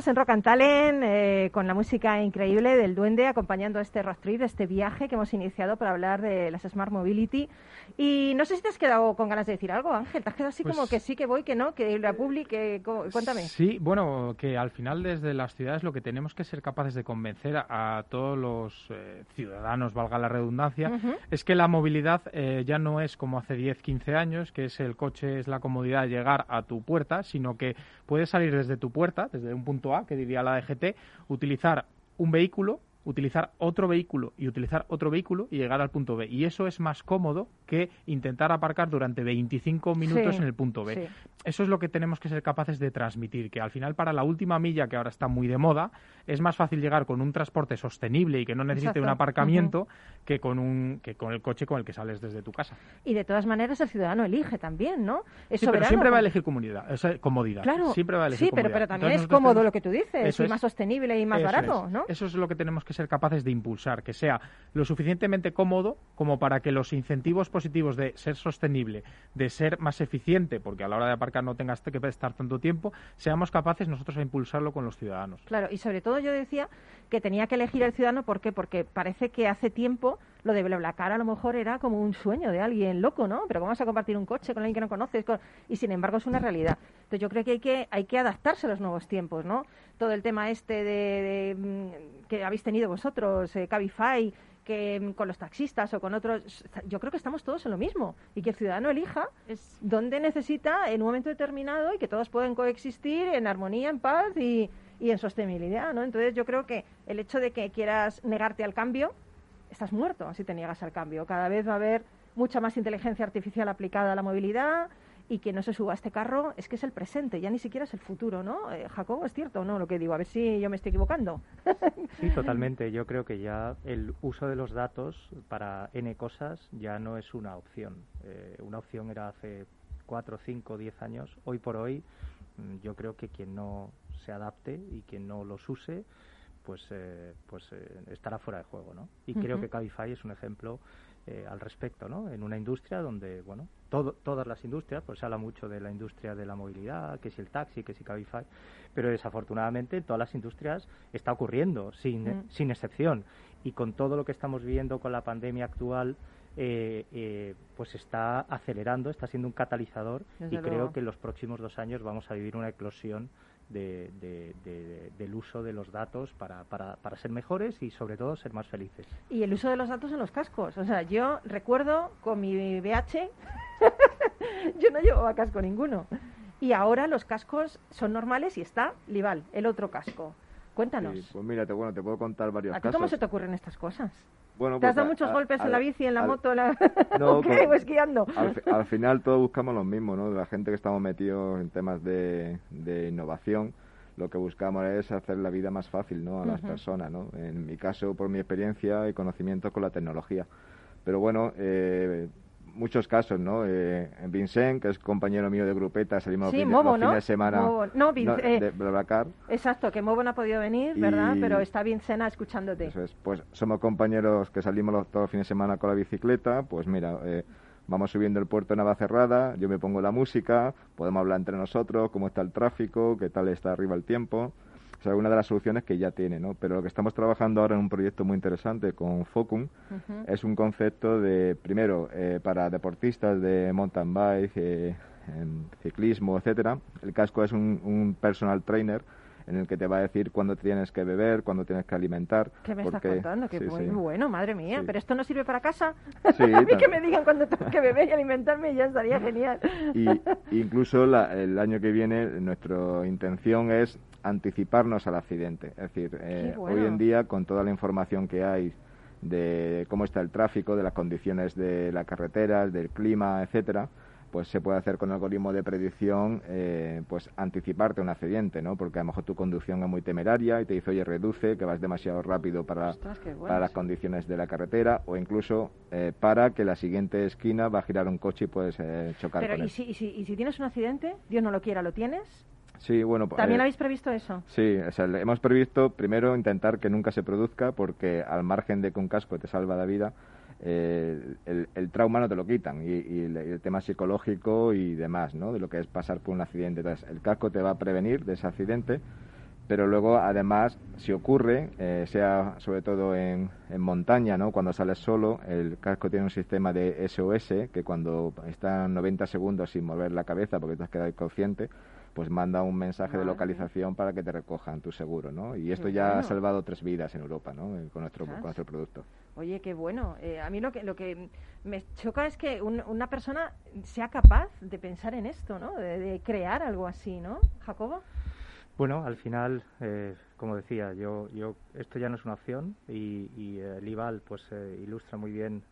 En Rock and Talent eh, con la música increíble del Duende acompañando este road trip, este viaje que hemos iniciado para hablar de las Smart Mobility. Y no sé si te has quedado con ganas de decir algo, Ángel. Te has quedado así como pues que sí, que voy, que no, que la public, cuéntame. Sí, bueno, que al final desde las ciudades lo que tenemos que ser capaces de convencer a, todos los eh, ciudadanos, valga la redundancia, es que la movilidad eh, ya no es como hace 10, 15 años, que es el coche, es la comodidad de llegar a tu puerta, sino que puedes salir desde tu puerta desde un punto Que diría la DGT, utilizar un vehículo utilizar otro vehículo y utilizar otro vehículo y llegar al punto B. Y eso es más cómodo que intentar aparcar durante 25 minutos en el punto B. Eso es lo que tenemos que ser capaces de transmitir, que al final para la última milla, que ahora está muy de moda, es más fácil llegar con un transporte sostenible y que no necesite un aparcamiento que, con un, que con el coche con el que sales desde tu casa. Y de todas maneras el ciudadano elige también, ¿no? sí, pero siempre va a elegir comunidad, comodidad. Claro, siempre va a elegir sí, pero, pero también es cómodo lo que tú dices, y más sostenible y más barato, ¿no? Eso es lo que tenemos que ser capaces de impulsar, que sea lo suficientemente cómodo como para que los incentivos positivos de ser sostenible, de ser más eficiente, porque a la hora de aparcar no tengas que estar tanto tiempo, seamos capaces nosotros a impulsarlo con los ciudadanos. Claro, y sobre todo yo decía que tenía que elegir el ciudadano, ¿por qué? Porque parece que hace tiempo lo de BlaBlaCar a lo mejor era como un sueño de alguien loco, ¿no? Pero ¿cómo vas a compartir un coche con alguien que no conoces? Y sin embargo es una realidad. Entonces yo creo que hay que, hay que adaptarse a los nuevos tiempos, ¿no? Todo el tema este de, mm, que habéis tenido vosotros, eh, Cabify, que mm, con los taxistas o con otros, yo creo que estamos todos en lo mismo y que el ciudadano elija es dónde necesita en un momento determinado y que todos pueden coexistir en armonía, en paz y, y en sostenibilidad, ¿no? Entonces yo creo que el hecho de que quieras negarte al cambio estás muerto si te niegas al cambio. Cada vez va a haber mucha más inteligencia artificial aplicada a la movilidad y quien no se suba a este carro es que es el presente, ya ni siquiera es el futuro, ¿no? Eh, Jacobo, ¿es cierto o no lo que digo? A ver si yo me estoy equivocando. Sí, totalmente. Yo creo que ya el uso de los datos para N cosas ya no es una opción. Eh, una opción era hace cuatro, cinco, diez años. Hoy por hoy mm, yo creo que quien no se adapte y quien no los use pues eh, pues eh, estará fuera de juego no y creo que Cabify es un ejemplo eh, al respecto, ¿no? En una industria donde, bueno, todas las industrias, pues se habla mucho de la industria de la movilidad, que si el taxi, que si Cabify, pero desafortunadamente todas las industrias está ocurriendo, sin, mm. sin excepción. Y con todo lo que estamos viendo con la pandemia actual, eh, eh, pues está acelerando, está siendo un catalizador y creo que en los próximos dos años vamos a vivir una eclosión del uso de los datos para, para, para, ser mejores y sobre todo ser más felices. Y el uso de los datos en los cascos. O sea, yo recuerdo con mi BH, yo no llevaba casco ninguno. Y ahora los cascos son normales y está Lival, el otro casco. Cuéntanos. pues mira, te, bueno, te puedo contar varios ¿A ti cómo se te ocurren estas cosas? Bueno, ¿Te has pues dado muchos golpes en la bici, en la moto, la... no, pues esquiando? Al, final todos buscamos lo mismo, ¿no? La gente que estamos metidos en temas de, innovación, lo que buscamos es hacer la vida más fácil, ¿no? A las personas, ¿no? En mi caso, por mi experiencia y conocimiento con la tecnología. Pero bueno, eh, muchos casos, ¿no? Eh, Vincent, que es compañero mío de grupeta, salimos sí, los, fines de semana no, eh, de. Exacto, que Mobo no ha podido venir, ¿verdad? Pero está Vincent escuchándote. Eso es. Pues somos compañeros que salimos los, todos los fines de semana con la bicicleta, pues mira... Eh, vamos subiendo el puerto de Navacerrada, yo me pongo la música, podemos hablar entre nosotros, cómo está el tráfico, qué tal está arriba el tiempo es alguna de las soluciones que ya tiene, ¿no? Pero lo que estamos trabajando ahora en un proyecto muy interesante con Focum es un concepto de, primero, eh, para deportistas de mountain bike, eh, ciclismo, etcétera. El casco es un, personal trainer en el que te va a decir cuándo tienes que beber, cuándo tienes que alimentar. ¿Qué me estás contando? Que muy bueno, madre mía. Pero esto no sirve para casa. a mí que me digan cuándo tengo que beber y alimentarme ya estaría genial. Y incluso el año que viene nuestra intención es anticiparnos al accidente. Es decir, eh, hoy en día, con toda la información que hay de cómo está el tráfico, de las condiciones de la carretera, del clima, etcétera, pues se puede hacer con algoritmo de predicción, eh, pues anticiparte un accidente, ¿no? Porque a lo mejor tu conducción es muy temeraria y te dice, oye, reduce, que vas demasiado rápido para, para las condiciones de la carretera, o incluso eh, para que la siguiente esquina va a girar un coche y puedes chocar con él. ¿y si, y, si, ¿y si tienes un accidente, Dios no lo quiera, lo tienes? Sí, bueno. ¿También eh, habéis previsto eso? Sí, o sea, hemos previsto primero intentar que nunca se produzca porque al margen de que un casco te salva la vida, eh, el, trauma no te lo quitan y, el, tema psicológico y demás, ¿no? De lo que es pasar por un accidente. Entonces, el casco te va a prevenir de ese accidente, pero luego, además, si ocurre, eh, sea sobre todo en, en, montaña, ¿no? Cuando sales solo, el casco tiene un sistema de SOS que cuando está 90 segundos sin mover la cabeza porque te has quedado inconsciente, pues manda un mensaje de localización para que te recojan tu seguro, ¿no? Y esto ya ha salvado tres vidas en Europa, ¿no? Eh, con nuestro, con nuestro producto. Oye, qué bueno. Eh, a mí lo que, lo que me choca es que una persona sea capaz de pensar en esto, ¿no? De, crear algo así, ¿no? Jacobo. Bueno, al final, eh, como decía, yo, yo esto ya no es una opción y, y el IVAL pues ilustra muy bien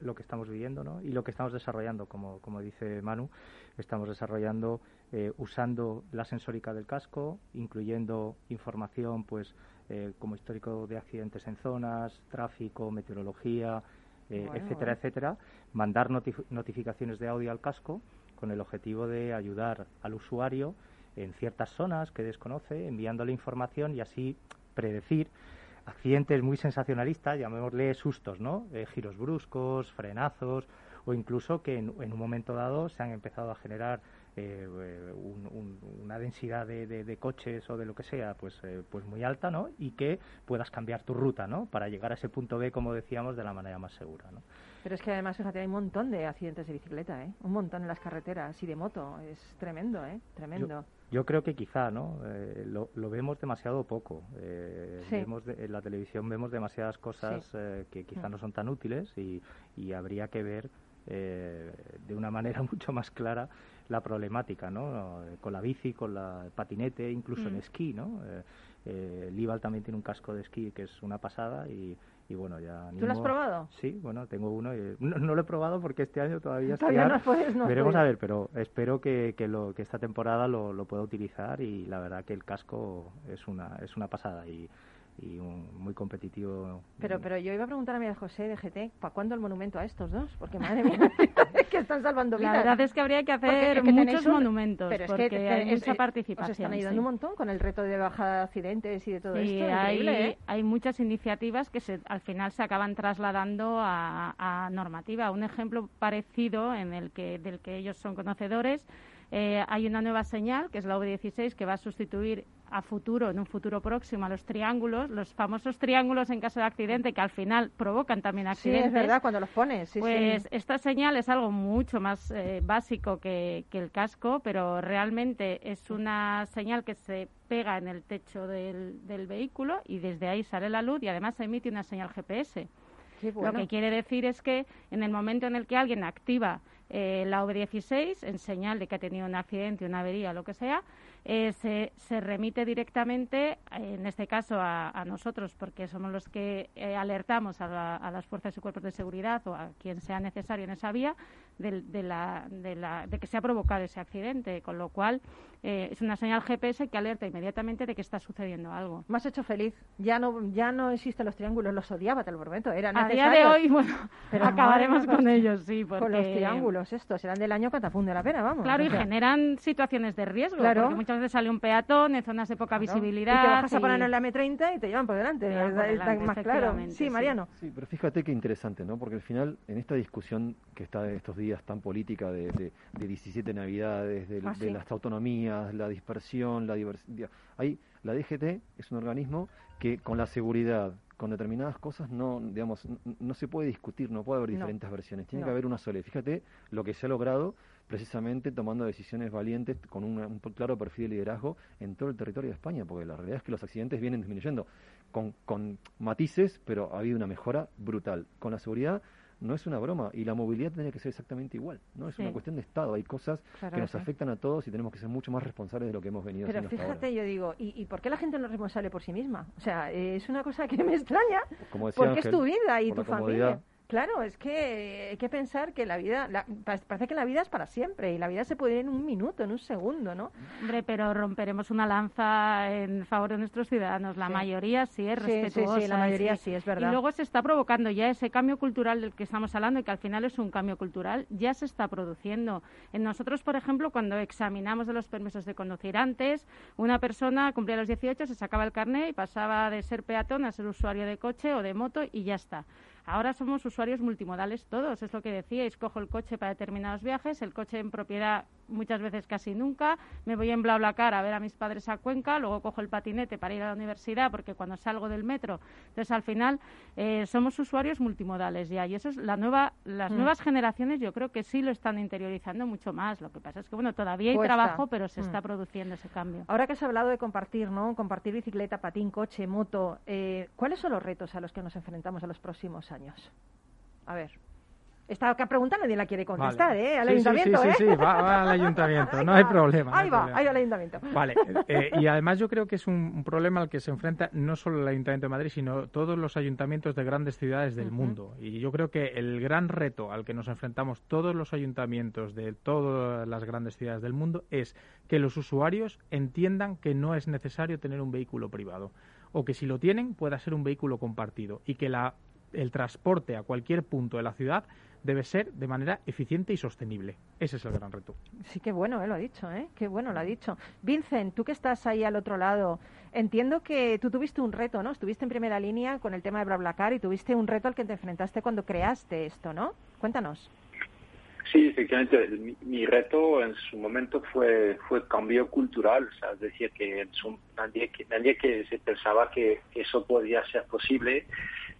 lo que estamos viviendo ¿no? y lo que estamos desarrollando, como, como dice Manu, estamos desarrollando eh, usando la sensórica del casco, incluyendo información pues eh, como histórico de accidentes en zonas, tráfico, meteorología, eh, etcétera, etcétera, mandar notificaciones de audio al casco con el objetivo de ayudar al usuario en ciertas zonas que desconoce, enviándole información y así predecir accidentes muy sensacionalistas, llamémosle sustos, ¿no? giros bruscos, frenazos, o incluso que en, un momento dado se han empezado a generar eh, una densidad de, coches o de lo que sea pues eh, pues muy alta no y que puedas cambiar tu ruta no para llegar a ese punto B como decíamos de la manera más segura no pero es que además fíjate hay un montón de accidentes de bicicleta ¿eh? un montón en las carreteras y de moto es tremendo ¿eh? tremendo yo, creo que quizá no eh, lo, vemos demasiado poco vemos en la televisión vemos demasiadas cosas que quizá mm. no son tan útiles y, y habría que ver eh, de una manera mucho más clara la problemática, ¿no? Con la bici, con la patinete, incluso en mm. esquí, ¿no? Eh, Eh, Lival también tiene un casco de esquí que es una pasada y, y bueno, ya... ¿Tú lo has probado? Sí, bueno, tengo uno. Y, no, lo he probado porque este año todavía... Todavía no puedes, no Veremos a ver, pero espero que, que, lo, que esta temporada lo, lo pueda utilizar y la verdad que el casco es una, es una pasada y y muy competitivo. Pero pero yo iba a preguntar a mi José de GT, ¿para cuándo el monumento a estos dos? Porque madre mía, están salvando vidas. La verdad es que habría que hacer muchos monumentos, pero es porque que hay mucha participación. Os están ayudando un montón con el reto de bajada de accidentes y de todo sí, esto. Hay, ¿eh? hay muchas iniciativas que se, al final se acaban trasladando a, a normativa. Un ejemplo parecido en el que del que ellos son conocedores eh, hay una nueva señal, que es la V16, que va a sustituir a futuro, en un futuro próximo, a los triángulos, los famosos triángulos en caso de accidente que al final provocan también accidentes. Sí, es verdad, cuando los pones. pues esta señal es algo mucho más eh, básico que, el casco, pero realmente es una señal que se pega en el techo del, del vehículo y desde ahí sale la luz y además emite una señal GPS. Lo que quiere decir es que en el momento en el que alguien activa eh, la OV16 en señal de que ha tenido un accidente, una avería, lo que sea, eh, se, se, remite directamente, en este caso a, nosotros, porque somos los que eh, alertamos a, a, las fuerzas y cuerpos de seguridad o a quien sea necesario en esa vía de, de, la, de, la, de que se ha provocado ese accidente, con lo cual eh, es una señal GPS que alerta inmediatamente de que está sucediendo algo. Me has hecho feliz. Ya no ya no existen los triángulos, los odiaba, te lo prometo. Eran a día de hoy, bueno, Pero acabaremos con ellos, sí. Porque... Con los triángulos estos, eran del año funde la pena, vamos. Claro, y generan situaciones de riesgo, claro. porque muchas veces sale un peatón en zonas de poca visibilidad. Y te bajas a poner en la M30 y te llevan por delante. más claro. Sí, Mariano. Sí, pero fíjate qué interesante, ¿no? Porque al final, en esta discusión que está de estos días tan política de, de, de 17 Navidades, de, ah, de las autonomías, la dispersión, la diversidad. Ahí la DGT es un organismo que con la seguridad, con determinadas cosas no, digamos, no, se puede discutir, no puede haber diferentes versiones, tiene que haber una sola. Fíjate lo que se ha logrado precisamente tomando decisiones valientes con un claro perfil de liderazgo en todo el territorio de España, porque la realidad es que los accidentes vienen disminuyendo con, con matices, pero ha habido una mejora brutal. Con la seguridad no es una broma y la movilidad tiene que ser exactamente igual, no es una cuestión de Estado, hay cosas que nos afectan a todos y tenemos que ser mucho más responsables de lo que hemos venido Pero haciendo fíjate, yo digo, ¿y, ¿y, por qué la gente no es responsable por sí misma? O sea, es una cosa que me extraña, porque es tu vida y tu familia. Claro, es que hay que pensar que la vida, parece que la vida es para siempre y la vida se puede ir en un minuto, en un segundo, ¿no? Hombre, pero romperemos una lanza en favor de nuestros ciudadanos. La mayoría sí es respetuosa. Sí, sí, la mayoría sí, es verdad. Y luego se está provocando ya ese cambio cultural del que estamos hablando y que al final es un cambio cultural, ya se está produciendo. En nosotros, por ejemplo, cuando examinamos de los permisos de conducir antes, una persona cumplía los 18, se sacaba el carnet y pasaba de ser peatón a ser usuario de coche o de moto y ya está. Ahora somos usuarios multimodales todos, es lo que decíais. Cojo el coche para determinados viajes, el coche en propiedad muchas veces casi nunca. Me voy en BlaBlaCar a ver a mis padres a Cuenca, luego cojo el patinete para ir a la universidad porque cuando salgo del metro. Entonces, al final, eh, somos usuarios multimodales ya y eso es la nueva, las mm. nuevas generaciones yo creo que sí lo están interiorizando mucho más. Lo que pasa es que, bueno, todavía hay trabajo, pero se está mm. produciendo ese cambio. Ahora que has hablado de compartir, ¿no? Compartir bicicleta, patín, coche, moto, eh, ¿cuáles son los retos a los que nos enfrentamos a los próximos años? A ver. Esta pregunta nadie la quiere contestar, ¿eh? Al ayuntamiento, sí, ¿eh? Sí, sí, va, al ayuntamiento, no hay problema. Ahí va, ahí va al ayuntamiento. Vale, eh, y además yo creo que es un, problema al que se enfrenta no solo el Ayuntamiento de Madrid, sino todos los ayuntamientos de grandes ciudades del mundo. Y yo creo que el gran reto al que nos enfrentamos todos los ayuntamientos de todas las grandes ciudades del mundo es que los usuarios entiendan que no es necesario tener un vehículo privado o que si lo tienen pueda ser un vehículo compartido y que la, el transporte a cualquier punto de la ciudad debe ser de manera eficiente y sostenible. Ese es el gran reto. Sí, qué bueno, eh, lo ha dicho, ¿eh? Qué bueno lo ha dicho. Vincent, tú que estás ahí al otro lado, entiendo que tú tuviste un reto, ¿no? Estuviste en primera línea con el tema de BlaBlaCar y tuviste un reto al que te enfrentaste cuando creaste esto, ¿no? Cuéntanos. Sí, efectivamente, mi, reto en su momento fue fue cambio cultural, o sea, es decir, que nadie, que nadie que se pensaba que eso podía ser posible,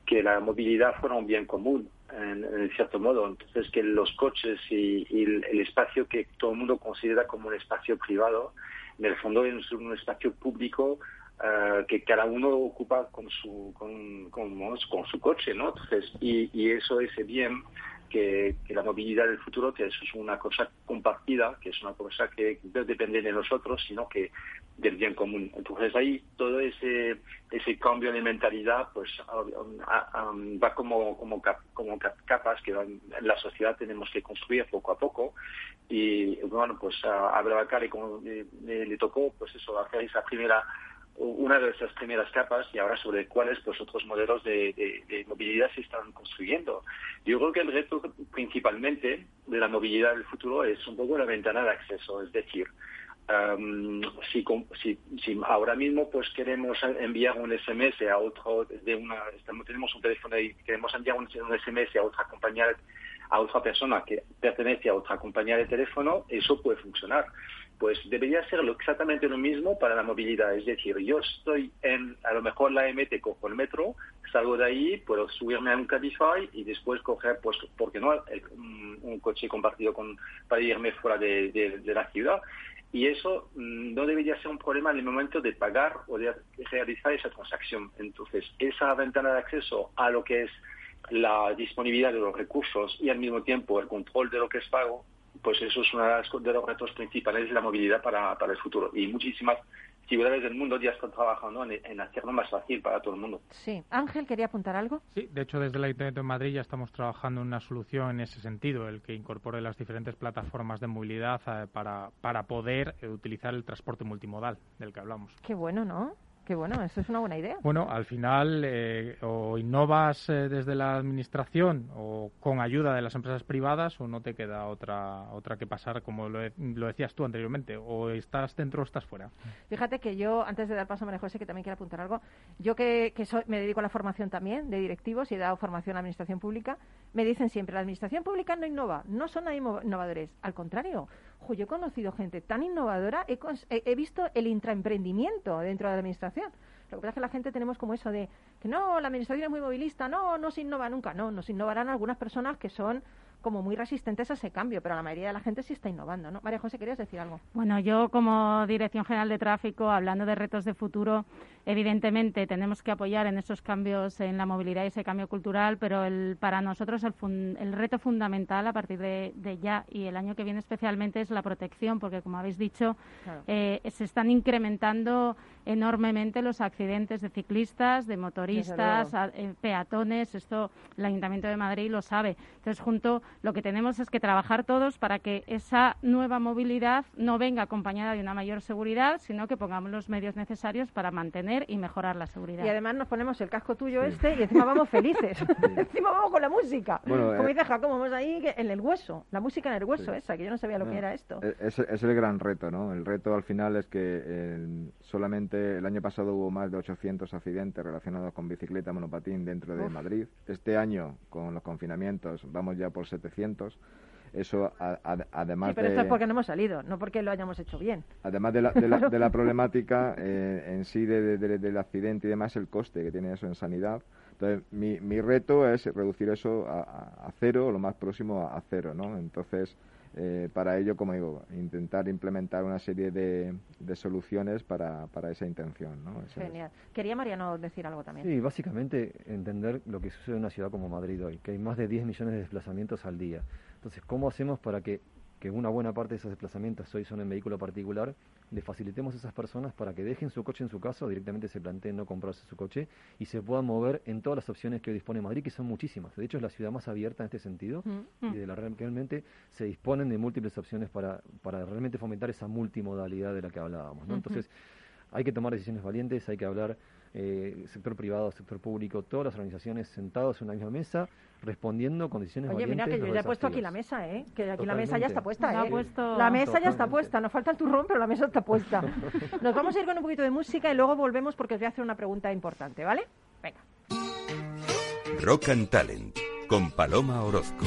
que la movilidad fuera un bien común en, cierto modo. Entonces, que los coches y, el, espacio que todo el mundo considera como un espacio privado, en el fondo es un espacio público eh, que cada uno ocupa con su, con, con, su coche, ¿no? Entonces, y, y eso, ese bien, que, la movilidad del futuro que eso es una cosa compartida, que es una cosa que no depende de nosotros, sino que del bien común. Entonces ahí todo ese ese cambio de mentalidad pues va como como capas que en la sociedad tenemos que construir poco a poco y bueno pues a Abdelbakar como le tocó pues eso hacer esa primera una de esas primeras capas y ahora sobre cuáles pues otros modelos de, movilidad se están construyendo. Yo creo que el reto principalmente de la movilidad del futuro es un poco la ventana de acceso, es decir, si, si, ahora mismo pues queremos enviar un SMS a otro de una tenemos un teléfono y queremos enviar un, SMS a otra compañía a otra persona que pertenece a otra compañía de teléfono eso puede funcionar pues debería ser exactamente lo mismo para la movilidad. Es decir, yo estoy en, a lo mejor la MT, cojo el metro, salgo de ahí, puedo subirme a un Cabify y después coger, pues, ¿por qué no?, un coche compartido con, para irme fuera de, la ciudad. Y eso mm, no debería ser un problema en el momento de pagar o de realizar esa transacción. Entonces, esa ventana de acceso a lo que es la disponibilidad de los recursos y al mismo tiempo el control de lo que es pago pues eso es uno de los retos principales de la movilidad para, para el futuro. Y muchísimas ciudades del mundo ya están trabajando en, hacerlo más fácil para todo el mundo. Sí. Ángel, ¿quería apuntar algo? Sí, de hecho, desde el Ayuntamiento de Madrid ya estamos trabajando en una solución en ese sentido, el que incorpore las diferentes plataformas de movilidad eh, para, para poder eh, utilizar el transporte multimodal del que hablamos. Qué bueno, ¿no? Qué bueno, eso es una buena idea. Bueno, al final eh, o innovas eh, desde la administración o con ayuda de las empresas privadas o no te queda otra otra que pasar, como lo, decías tú anteriormente, o estás dentro o estás fuera. Fíjate que yo, antes de dar paso a María José, que también quiero apuntar algo, yo que, me dedico a la formación también de directivos y he dado formación a la administración pública, me dicen siempre, la administración pública no innova, no son innovadores, al contrario, yo he conocido gente tan innovadora, he, visto el intraemprendimiento dentro de la administración. Lo que pasa es que la gente tenemos como eso de que no, la administración es muy movilista, no, no se innova nunca. No, nos innovarán algunas personas que son como muy resistentes a ese cambio, pero la mayoría de la gente sí está innovando, ¿no? María José, ¿querías decir algo? Bueno, yo como Dirección General de Tráfico, hablando de retos de futuro, evidentemente tenemos que apoyar en esos cambios en la movilidad y ese cambio cultural, pero el, para nosotros el, el reto fundamental a partir de, ya y el año que viene especialmente es la protección, porque como habéis dicho, eh, se están incrementando enormemente los accidentes de ciclistas, de motoristas, eh, peatones. Esto el Ayuntamiento de Madrid lo sabe. Entonces, junto lo que tenemos es que trabajar todos para que esa nueva movilidad no venga acompañada de una mayor seguridad, sino que pongamos los medios necesarios para mantener y mejorar la seguridad. Y además nos ponemos el casco tuyo este y encima vamos felices. encima vamos con la música. Como eh, dice Jacobo, vamos ahí en el hueso, la música en el hueso esa, que yo no sabía lo que era esto. E-, es, es, el gran reto, ¿no? El reto al final es que eh, solamente el año pasado hubo más de 800 accidentes relacionados con bicicleta, monopatín dentro de Madrid. Este año, con los confinamientos, vamos ya por 700 eso además sí, pero esto es porque no hemos salido, no porque lo hayamos hecho bien. Además de la, de la, problemática eh, en sí del accidente y demás, el coste que tiene eso en sanidad. Entonces, mi, mi reto es reducir eso a, a, cero, lo más próximo a, cero, ¿no? Entonces, eh, para ello, como digo, intentar implementar una serie de, soluciones para, para, esa intención. ¿no? Genial. Quería Mariano decir algo también. Sí, básicamente entender lo que sucede en una ciudad como Madrid hoy, que hay más de 10 millones de desplazamientos al día. Entonces, ¿cómo hacemos para que que una buena parte de esos desplazamientos hoy son en vehículo particular, le facilitemos a esas personas para que dejen su coche en su casa o directamente se planteen no comprarse su coche y se puedan mover en todas las opciones que hoy dispone Madrid, que son muchísimas. De hecho, es la ciudad más abierta en este sentido y de la realmente se disponen de múltiples opciones para, para realmente fomentar esa multimodalidad de la que hablábamos. ¿no? Entonces, hay que tomar decisiones valientes, hay que hablar eh, sector privado, sector público, todas las organizaciones sentados en una misma mesa, respondiendo con decisiones Oye, mira que yo ya he puesto aquí la mesa, ¿eh? Que aquí la mesa ya está puesta, ¿eh? Puesto... La mesa ya está puesta, nos falta el turrón, pero la mesa está puesta. Nos vamos a ir con un poquito de música y luego volvemos porque os voy a hacer una pregunta importante, ¿vale? Venga. Rock and Talent, con Paloma Orozco.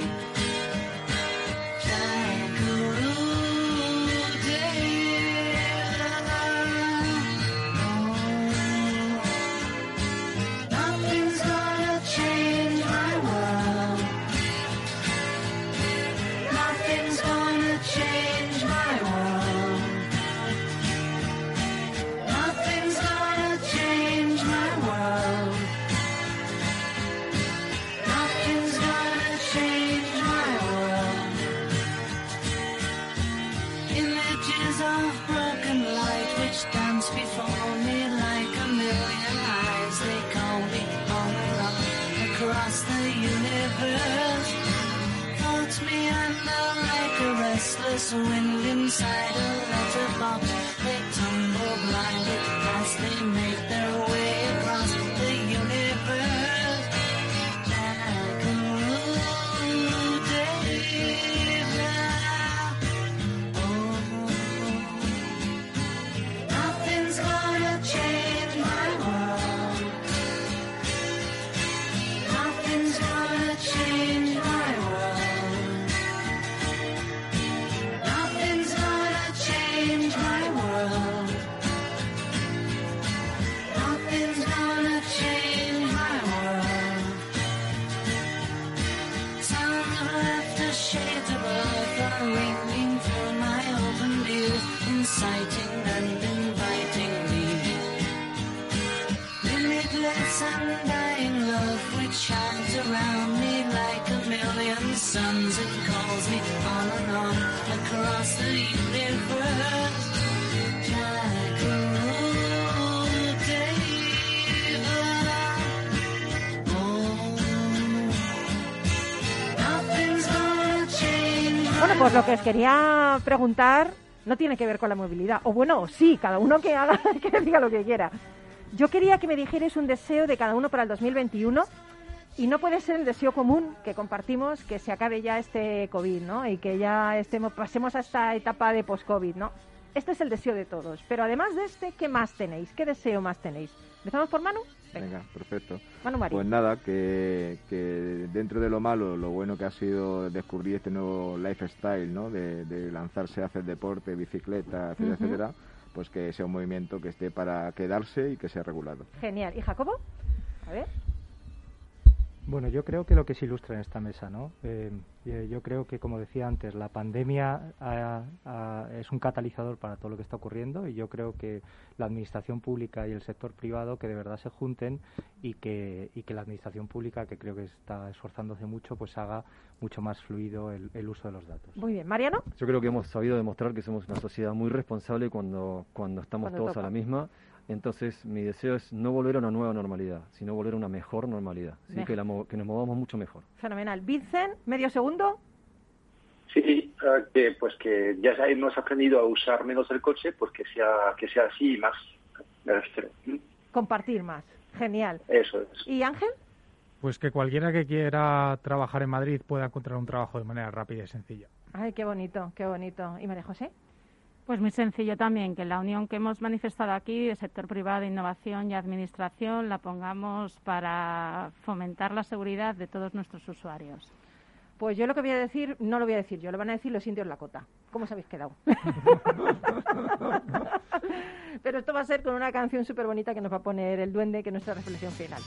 wind inside a letterbox. Pues lo que os quería preguntar no tiene que ver con la movilidad. O bueno, sí, cada uno que haga, que diga lo que quiera. Yo quería que me dijerais un deseo de cada uno para el 2021 y no puede ser el deseo común que compartimos que se acabe ya este COVID, ¿no? Y que ya estemos, pasemos a esta etapa de post-COVID, ¿no? Este es el deseo de todos. Pero además de este, ¿qué más tenéis? ¿Qué deseo más tenéis? ¿Empezamos por Manu? Venga, perfecto. Manu Marín. Pues nada, que, que dentro de lo malo, lo bueno que ha sido descubrir este nuevo lifestyle, ¿no? De, de lanzarse a hacer deporte, bicicleta, etcétera, etcétera, pues que sea un movimiento que esté para quedarse y que sea regulado. Genial. ¿Y Jacobo? A ver. Bueno, yo creo que lo que se ilustra en esta mesa, ¿no? Eh, eh, yo creo que, como decía antes, la pandemia ha- ha- es un catalizador para todo lo que está ocurriendo y yo creo que la administración pública y el sector privado que de verdad se junten y que, y que la administración pública, que creo que está esforzándose mucho, pues haga mucho más fluido el, el uso de los datos. Muy bien. ¿Mariano? Yo creo que hemos sabido demostrar que somos una sociedad muy responsable cuando, cuando estamos Cuando todos toca. a la misma. Entonces, mi deseo es no volver a una nueva normalidad, sino volver a una mejor normalidad. ¿sí? Mejor. Que, la mo- que nos movamos mucho mejor. Fenomenal. Vincent, medio segundo. Sí, eh, que pues que ya hemos aprendido a usar menos el coche, pues que sea que sea así y más. Me refiero. Compartir más. Genial. Eso es. ¿Y Ángel? Pues que cualquiera que quiera trabajar en Madrid pueda encontrar un trabajo de manera rápida y sencilla. Ay, qué bonito, qué bonito. ¿Y María José? Pues muy sencillo también, que la unión que hemos manifestado aquí de sector privado, innovación y administración la pongamos para fomentar la seguridad de todos nuestros usuarios. Pues yo lo que voy a decir, no lo voy a decir yo, lo van a decir los indios Lakota. ¿Cómo os habéis quedado? Pero esto va a ser con una canción súper bonita que nos va a poner el duende, que es nuestra reflexión final.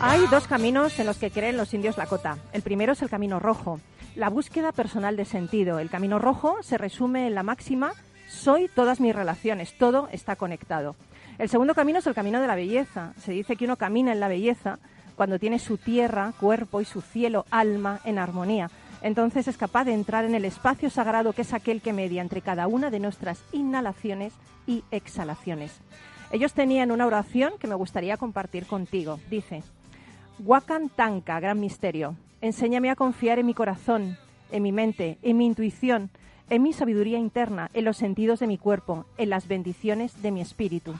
Hay dos caminos en los que creen los indios Lakota. El primero es el camino rojo, la búsqueda personal de sentido. El camino rojo se resume en la máxima soy todas mis relaciones, todo está conectado. El segundo camino es el camino de la belleza. Se dice que uno camina en la belleza cuando tiene su tierra, cuerpo y su cielo, alma en armonía. Entonces es capaz de entrar en el espacio sagrado que es aquel que media entre cada una de nuestras inhalaciones y exhalaciones. Ellos tenían una oración que me gustaría compartir contigo. Dice, Wakan Tanka, gran misterio, enséñame a confiar en mi corazón, en mi mente, en mi intuición, en mi sabiduría interna, en los sentidos de mi cuerpo, en las bendiciones de mi espíritu.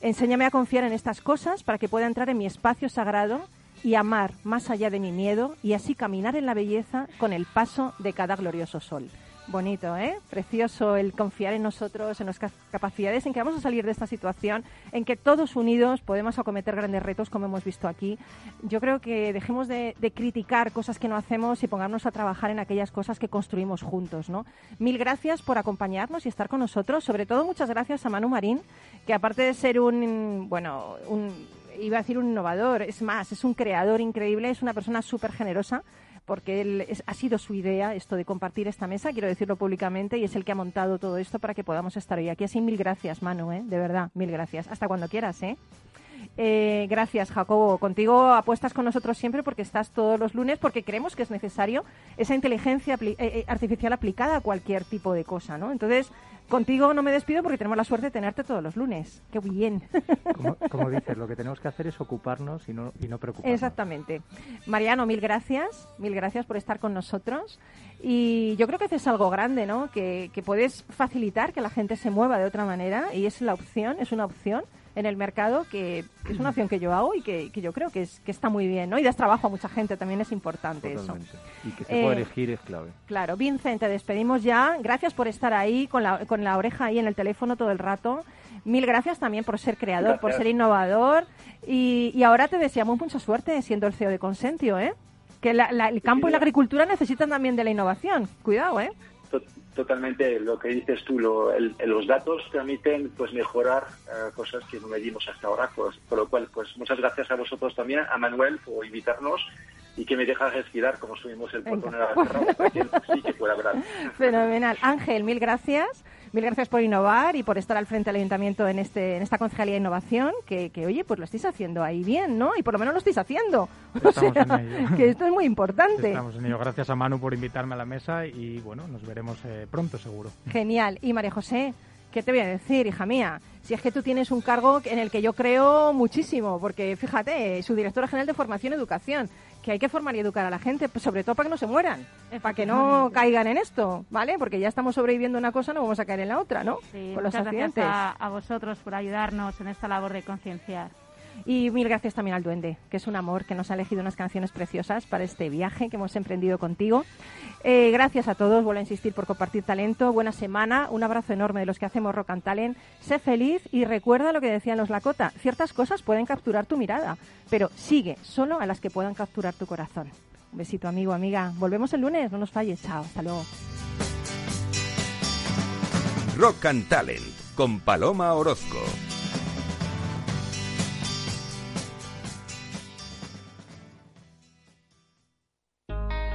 Enséñame a confiar en estas cosas para que pueda entrar en mi espacio sagrado y amar más allá de mi miedo y así caminar en la belleza con el paso de cada glorioso sol. Bonito, ¿eh? Precioso el confiar en nosotros, en nuestras capacidades, en que vamos a salir de esta situación, en que todos unidos podemos acometer grandes retos como hemos visto aquí. Yo creo que dejemos de, de criticar cosas que no hacemos y pongámonos a trabajar en aquellas cosas que construimos juntos, ¿no? Mil gracias por acompañarnos y estar con nosotros. Sobre todo, muchas gracias a Manu Marín, que aparte de ser un, bueno, un, iba a decir un innovador, es más, es un creador increíble, es una persona súper generosa porque él ha sido su idea esto de compartir esta mesa, quiero decirlo públicamente, y es el que ha montado todo esto para que podamos estar hoy aquí. Así mil gracias, Manu, ¿eh? de verdad, mil gracias. Hasta cuando quieras, ¿eh? Eh, gracias, Jacobo. Contigo apuestas con nosotros siempre porque estás todos los lunes, porque creemos que es necesario esa inteligencia eh, eh, artificial aplicada a cualquier tipo de cosa, ¿no? Entonces, contigo no me despido porque tenemos la suerte de tenerte todos los lunes. ¡Qué bien! Como, dices, lo que tenemos que hacer es ocuparnos y no, y no preocuparnos. Exactamente. Mariano, mil gracias. Mil gracias por estar con nosotros. Y yo creo que haces algo grande, ¿no? Que, que puedes facilitar que la gente se mueva de otra manera y es la opción, es una opción en el mercado, que, es una opción que yo hago y que, yo creo que, es, que está muy bien, ¿no? Y das trabajo a mucha gente, también es importante eso. Y que se pueda eh, elegir es clave. Claro. Vincent, te despedimos ya. Gracias por estar ahí, con la, con la oreja ahí en el teléfono todo el rato. Mil gracias también por ser creador, por ser innovador. Y, y ahora te deseamos mucha suerte siendo el CEO de Consentio, ¿eh? Que el campo y la agricultura necesitan también de la innovación. Cuidado, ¿eh? Totalmente lo que dices tú. los datos permiten pues mejorar eh, cosas que no medimos hasta ahora. Pues, por lo cual, pues muchas gracias a vosotros también, a Manuel, por invitarnos y que me deja respirar como subimos el portón de la que sí que pueda hablar. Fenomenal. Ángel, mil gracias. Mil gracias por innovar y por estar al frente del ayuntamiento en este en esta concejalía de innovación, que, que oye, pues lo estáis haciendo ahí bien, ¿no? Y por lo menos lo estáis haciendo. O sea, que esto es muy importante. Estamos en ello. Gracias a Manu por invitarme a la mesa y bueno, nos veremos eh, pronto seguro. Genial. Y María José, ¿qué te voy a decir, hija mía? Si es que tú tienes un cargo en el que yo creo muchísimo, porque fíjate, su directora general de Formación y Educación, que hay que formar y educar a la gente, pues, sobre todo para que no se mueran, para que no caigan en esto, ¿vale? Porque ya estamos sobreviviendo una cosa, no vamos a caer en la otra, ¿no? Sí, Con los accidentes. Gracias a, a vosotros por ayudarnos en esta labor de concienciar. Y mil gracias también al Duende, que es un amor que nos ha elegido unas canciones preciosas para este viaje que hemos emprendido contigo. Eh, gracias a todos, vuelvo a insistir por compartir talento. Buena semana, un abrazo enorme de los que hacemos Rock and Talent. Sé feliz y recuerda lo que decían los Lakota: ciertas cosas pueden capturar tu mirada, pero sigue solo a las que puedan capturar tu corazón. Un besito, amigo, amiga. Volvemos el lunes, no nos falles. Chao, hasta luego. Rock and Talent con Paloma Orozco.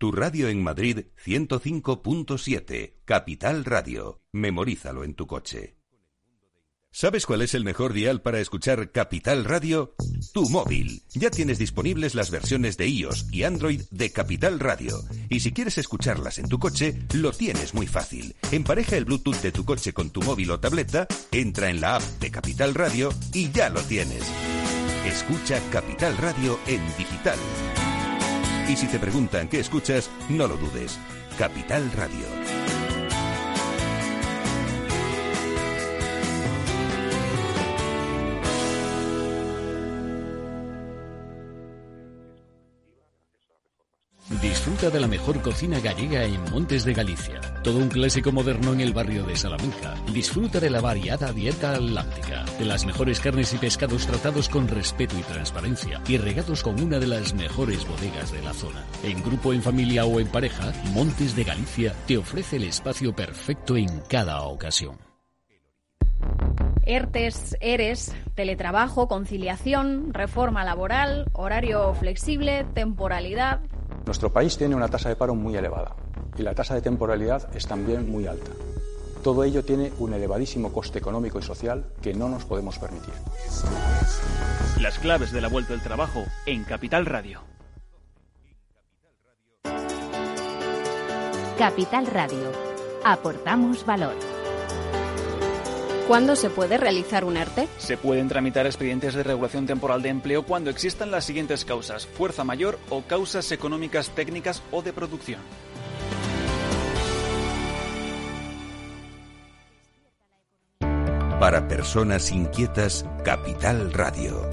Tu radio en Madrid 105.7, Capital Radio. Memorízalo en tu coche. ¿Sabes cuál es el mejor dial para escuchar Capital Radio? Tu móvil. Ya tienes disponibles las versiones de iOS y Android de Capital Radio. Y si quieres escucharlas en tu coche, lo tienes muy fácil. Empareja el Bluetooth de tu coche con tu móvil o tableta, entra en la app de Capital Radio y ya lo tienes. Escucha Capital Radio en digital. Y si te preguntan qué escuchas, no lo dudes. Capital Radio. Disfruta de la mejor cocina gallega en Montes de Galicia. Todo un clásico moderno en el barrio de Salamanca. Disfruta de la variada dieta atlántica, de las mejores carnes y pescados tratados con respeto y transparencia y regados con una de las mejores bodegas de la zona. En grupo, en familia o en pareja, Montes de Galicia te ofrece el espacio perfecto en cada ocasión. ERTES, ERES, teletrabajo, conciliación, reforma laboral, horario flexible, temporalidad. Nuestro país tiene una tasa de paro muy elevada y la tasa de temporalidad es también muy alta. Todo ello tiene un elevadísimo coste económico y social que no nos podemos permitir. Las claves de la vuelta del trabajo en Capital Radio. Capital Radio. Aportamos valor. ¿Cuándo se puede realizar un ERTE? Se pueden tramitar expedientes de regulación temporal de empleo cuando existan las siguientes causas, fuerza mayor o causas económicas técnicas o de producción. Para personas inquietas, Capital Radio.